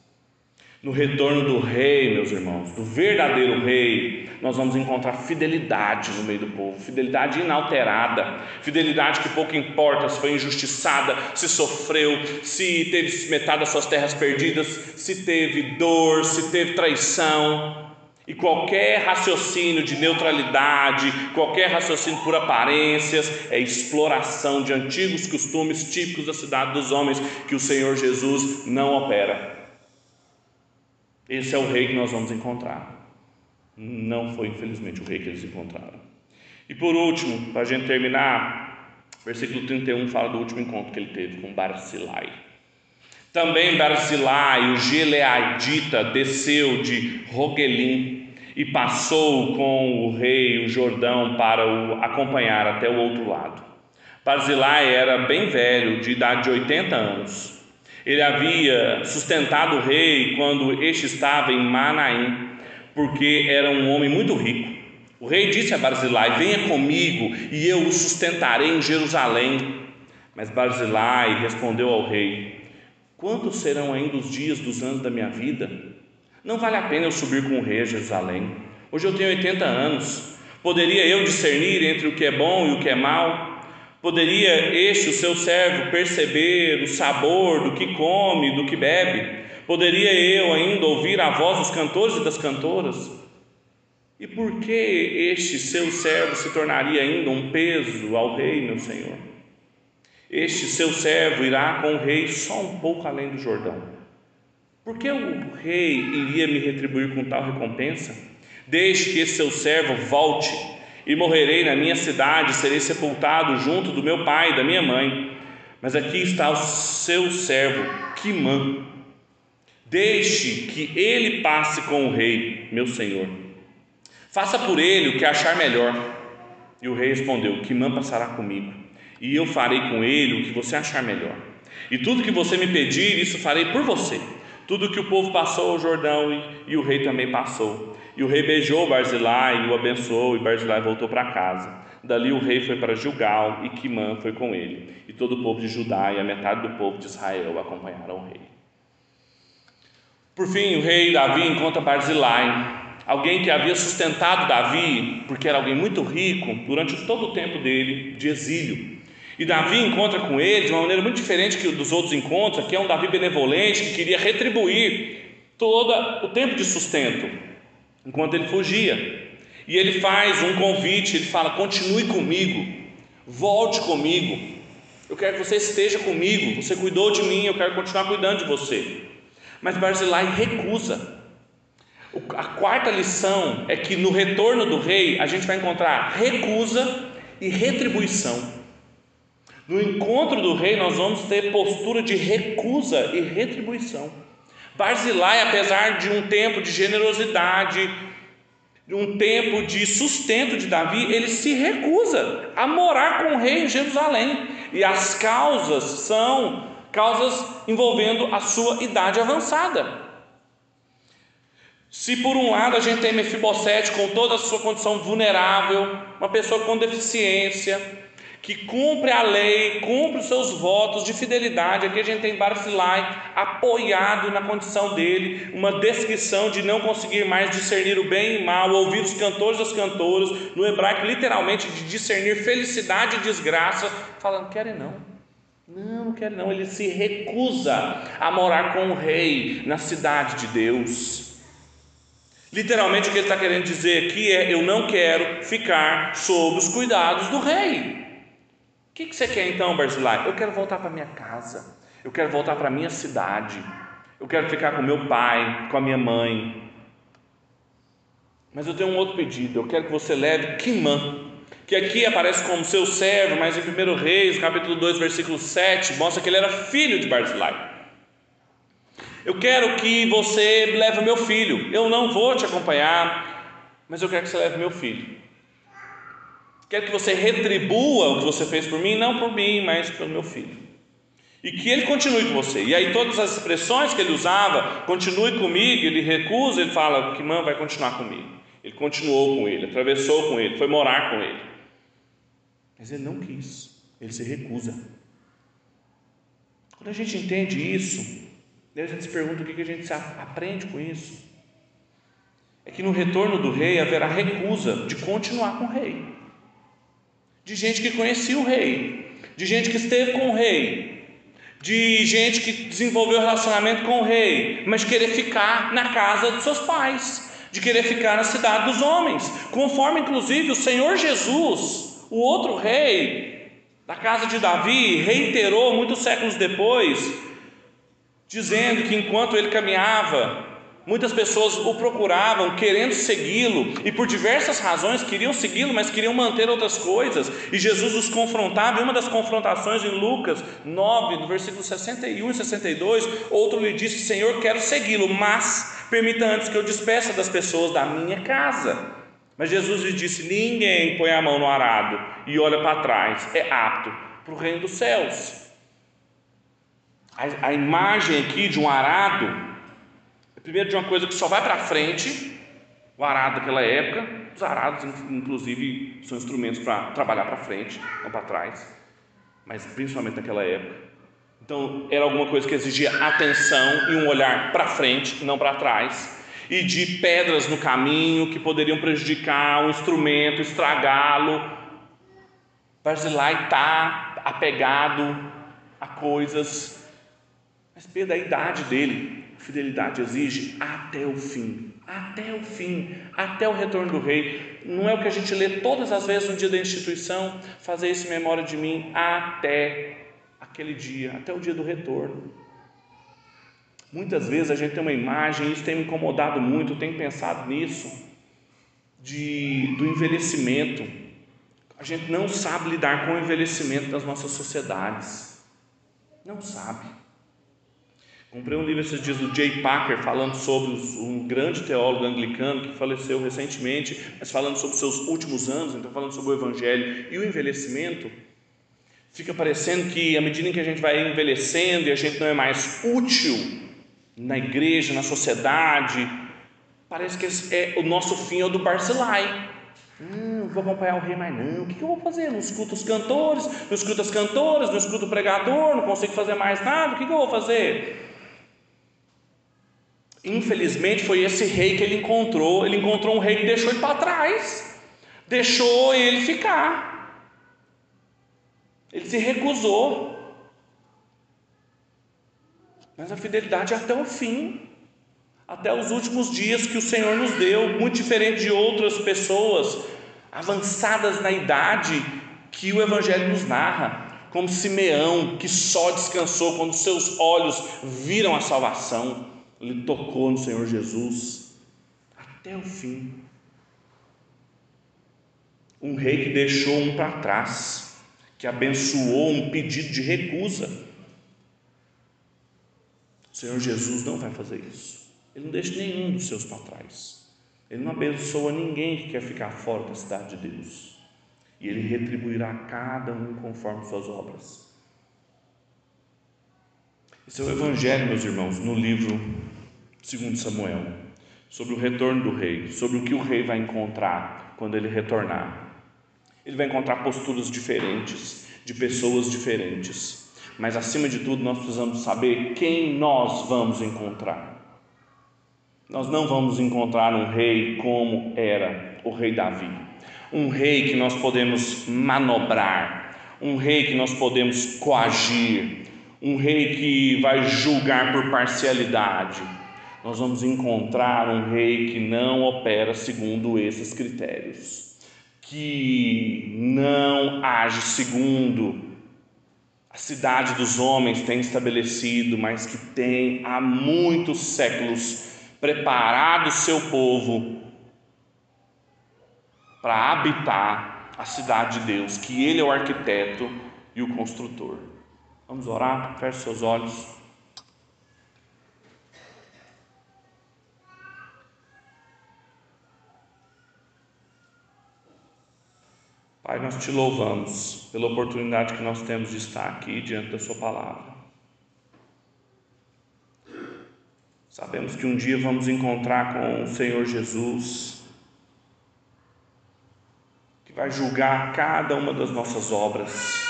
No retorno do rei, meus irmãos, do verdadeiro rei, nós vamos encontrar fidelidade no meio do povo, fidelidade inalterada, fidelidade que pouco importa se foi injustiçada, se sofreu, se teve metade das suas terras perdidas, se teve dor, se teve traição. E qualquer raciocínio de neutralidade, qualquer raciocínio por aparências, é exploração de antigos costumes típicos da cidade dos homens que o Senhor Jesus não opera. Esse é o rei que nós vamos encontrar. Não foi, infelizmente, o rei que eles encontraram. E por último, para a gente terminar, versículo 31 fala do último encontro que ele teve com Barzilai. Também Barzilai, o Gileadita, desceu de Rogelim e passou com o rei o Jordão para o acompanhar até o outro lado. Barzilai era bem velho, de idade de 80 anos. Ele havia sustentado o rei quando este estava em Manaim, porque era um homem muito rico. O rei disse a Barzilai: Venha comigo e eu o sustentarei em Jerusalém. Mas Barzilai respondeu ao rei: Quantos serão ainda os dias dos anos da minha vida? Não vale a pena eu subir com o rei a Jerusalém. Hoje eu tenho 80 anos. Poderia eu discernir entre o que é bom e o que é mal? Poderia este, o seu servo, perceber o sabor do que come, do que bebe? Poderia eu ainda ouvir a voz dos cantores e das cantoras? E por que este seu servo se tornaria ainda um peso ao rei, meu senhor? Este seu servo irá com o rei só um pouco além do Jordão. Por que o rei iria me retribuir com tal recompensa? Deixe que esse seu servo volte e morrerei na minha cidade, serei sepultado junto do meu pai e da minha mãe. Mas aqui está o seu servo, Quimã. Deixe que ele passe com o rei, meu senhor. Faça por ele o que achar melhor. E o rei respondeu: Quimã passará comigo, e eu farei com ele o que você achar melhor. E tudo que você me pedir, isso farei por você. Tudo que o povo passou ao Jordão e, e o rei também passou. E o rei beijou Barzilai e o abençoou, e Barzilai voltou para casa. Dali o rei foi para Gilgal e Quimã foi com ele. E todo o povo de Judá e a metade do povo de Israel acompanharam o rei. Por fim, o rei Davi encontra Barzilai, alguém que havia sustentado Davi, porque era alguém muito rico, durante todo o tempo dele de exílio. E Davi encontra com ele de uma maneira muito diferente que dos outros encontros, que é um Davi benevolente que queria retribuir todo o tempo de sustento enquanto ele fugia. E ele faz um convite, ele fala: continue comigo, volte comigo. Eu quero que você esteja comigo. Você cuidou de mim, eu quero continuar cuidando de você. Mas Barzilai recusa. A quarta lição é que no retorno do rei a gente vai encontrar recusa e retribuição. No encontro do rei nós vamos ter postura de recusa e retribuição. Barzilai, apesar de um tempo de generosidade, de um tempo de sustento de Davi, ele se recusa a morar com o rei em Jerusalém. E as causas são causas envolvendo a sua idade avançada. Se por um lado a gente tem Mefibosete com toda a sua condição vulnerável, uma pessoa com deficiência, que cumpre a lei, cumpre os seus votos de fidelidade. Aqui a gente tem Barzilai apoiado na condição dele, uma descrição de não conseguir mais discernir o bem e o mal, ouvir os cantores e as cantoras, no hebraico, literalmente, de discernir felicidade e desgraça, falando: querem não. Não, não quero não. Ele se recusa a morar com o rei na cidade de Deus. Literalmente o que ele está querendo dizer aqui é: eu não quero ficar sob os cuidados do rei. O que, que você quer então, Barzilai? Eu quero voltar para minha casa, eu quero voltar para minha cidade, eu quero ficar com meu pai, com a minha mãe. Mas eu tenho um outro pedido, eu quero que você leve Quimã, que aqui aparece como seu servo, mas em 1 Reis, capítulo 2, versículo 7, mostra que ele era filho de Barzilai. Eu quero que você leve meu filho. Eu não vou te acompanhar, mas eu quero que você leve meu filho. Quero que você retribua o que você fez por mim, não por mim, mas pelo meu filho. E que ele continue com você. E aí todas as expressões que ele usava, continue comigo, ele recusa, ele fala que mãe vai continuar comigo. Ele continuou com ele, atravessou com ele, foi morar com ele. Mas ele não quis, ele se recusa. Quando a gente entende isso, a gente se pergunta o que a gente aprende com isso. É que no retorno do rei haverá recusa de continuar com o rei. De gente que conhecia o rei, de gente que esteve com o rei, de gente que desenvolveu relacionamento com o rei, mas querer ficar na casa dos seus pais, de querer ficar na cidade dos homens, conforme inclusive o Senhor Jesus, o outro rei da casa de Davi, reiterou muitos séculos depois, dizendo que enquanto ele caminhava Muitas pessoas o procuravam querendo segui-lo e por diversas razões queriam segui-lo, mas queriam manter outras coisas. E Jesus os confrontava. E uma das confrontações em Lucas 9, no versículo 61 e 62, outro lhe disse: Senhor, quero segui-lo, mas permita antes que eu despeça das pessoas da minha casa. Mas Jesus lhe disse: Ninguém põe a mão no arado e olha para trás, é apto para o reino dos céus. A, a imagem aqui de um arado Primeiro, de uma coisa que só vai para frente, o arado daquela época, os arados, inclusive, são instrumentos para trabalhar para frente, não para trás, mas principalmente naquela época. Então, era alguma coisa que exigia atenção e um olhar para frente, não para trás, e de pedras no caminho que poderiam prejudicar o instrumento, estragá-lo, Barzilai está apegado a coisas, mas pela idade dele, Fidelidade exige até o fim, até o fim, até o retorno do rei. Não é o que a gente lê todas as vezes no dia da instituição, fazer isso em memória de mim, até aquele dia, até o dia do retorno. Muitas vezes a gente tem uma imagem, isso tem me incomodado muito, eu tenho pensado nisso, de, do envelhecimento. A gente não sabe lidar com o envelhecimento das nossas sociedades. Não sabe. Comprei um livro esses dias do Jay Packer falando sobre um grande teólogo anglicano que faleceu recentemente, mas falando sobre seus últimos anos, então falando sobre o evangelho e o envelhecimento. Fica parecendo que à medida em que a gente vai envelhecendo e a gente não é mais útil na igreja, na sociedade, parece que é, o nosso fim é o do Barcelai. Hum, não vou acompanhar o rei mais não. O que eu vou fazer? Não escuto os cantores, não escuto as cantoras, não escuto o pregador, não consigo fazer mais nada. O que eu vou fazer? Infelizmente foi esse rei que ele encontrou. Ele encontrou um rei que deixou ele para trás, deixou ele ficar. Ele se recusou. Mas a fidelidade é até o fim, até os últimos dias que o Senhor nos deu, muito diferente de outras pessoas avançadas na idade que o Evangelho nos narra, como Simeão, que só descansou quando seus olhos viram a salvação. Ele tocou no Senhor Jesus até o fim. Um rei que deixou um para trás, que abençoou um pedido de recusa. O Senhor Jesus não vai fazer isso. Ele não deixa nenhum dos seus para trás. Ele não abençoa ninguém que quer ficar fora da cidade de Deus. E ele retribuirá cada um conforme suas obras. Esse é o Evangelho, meus irmãos, no livro segundo Samuel, sobre o retorno do rei, sobre o que o rei vai encontrar quando ele retornar. Ele vai encontrar posturas diferentes, de pessoas diferentes, mas acima de tudo nós precisamos saber quem nós vamos encontrar. Nós não vamos encontrar um rei como era o rei Davi, um rei que nós podemos manobrar, um rei que nós podemos coagir, um rei que vai julgar por parcialidade, nós vamos encontrar um rei que não opera segundo esses critérios, que não age segundo a cidade dos homens tem estabelecido, mas que tem há muitos séculos preparado seu povo para habitar a cidade de Deus, que Ele é o arquiteto e o construtor. Vamos orar? Feche seus olhos. Pai, nós te louvamos pela oportunidade que nós temos de estar aqui diante da Sua palavra. Sabemos que um dia vamos encontrar com o Senhor Jesus que vai julgar cada uma das nossas obras.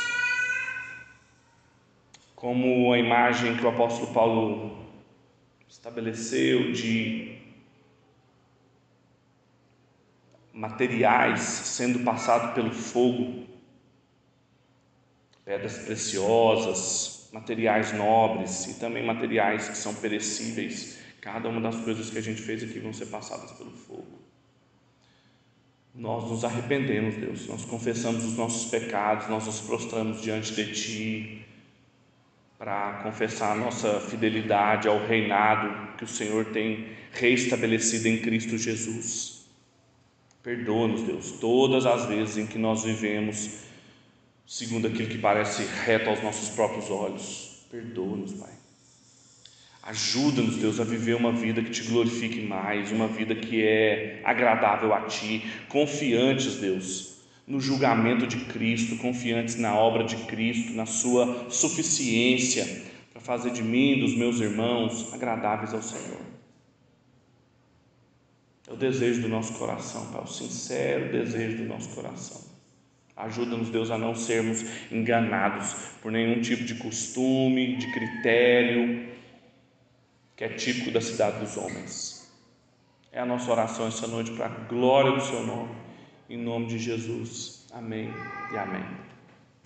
Como a imagem que o apóstolo Paulo estabeleceu de materiais sendo passados pelo fogo, pedras preciosas, materiais nobres e também materiais que são perecíveis. Cada uma das coisas que a gente fez aqui vão ser passadas pelo fogo. Nós nos arrependemos, Deus, nós confessamos os nossos pecados, nós nos prostramos diante de Ti para confessar a nossa fidelidade ao reinado que o Senhor tem reestabelecido em Cristo Jesus. Perdoa-nos, Deus, todas as vezes em que nós vivemos segundo aquilo que parece reto aos nossos próprios olhos. Perdoa-nos, Pai. Ajuda-nos, Deus, a viver uma vida que te glorifique mais, uma vida que é agradável a Ti, confiantes, Deus, no julgamento de Cristo, confiantes na obra de Cristo, na Sua suficiência para fazer de mim e dos meus irmãos agradáveis ao Senhor. É o desejo do nosso coração, Pai, o sincero desejo do nosso coração. Ajuda-nos, Deus, a não sermos enganados por nenhum tipo de costume, de critério, que é típico da cidade dos homens. É a nossa oração essa noite para a glória do Seu nome, em nome de Jesus. Amém e amém.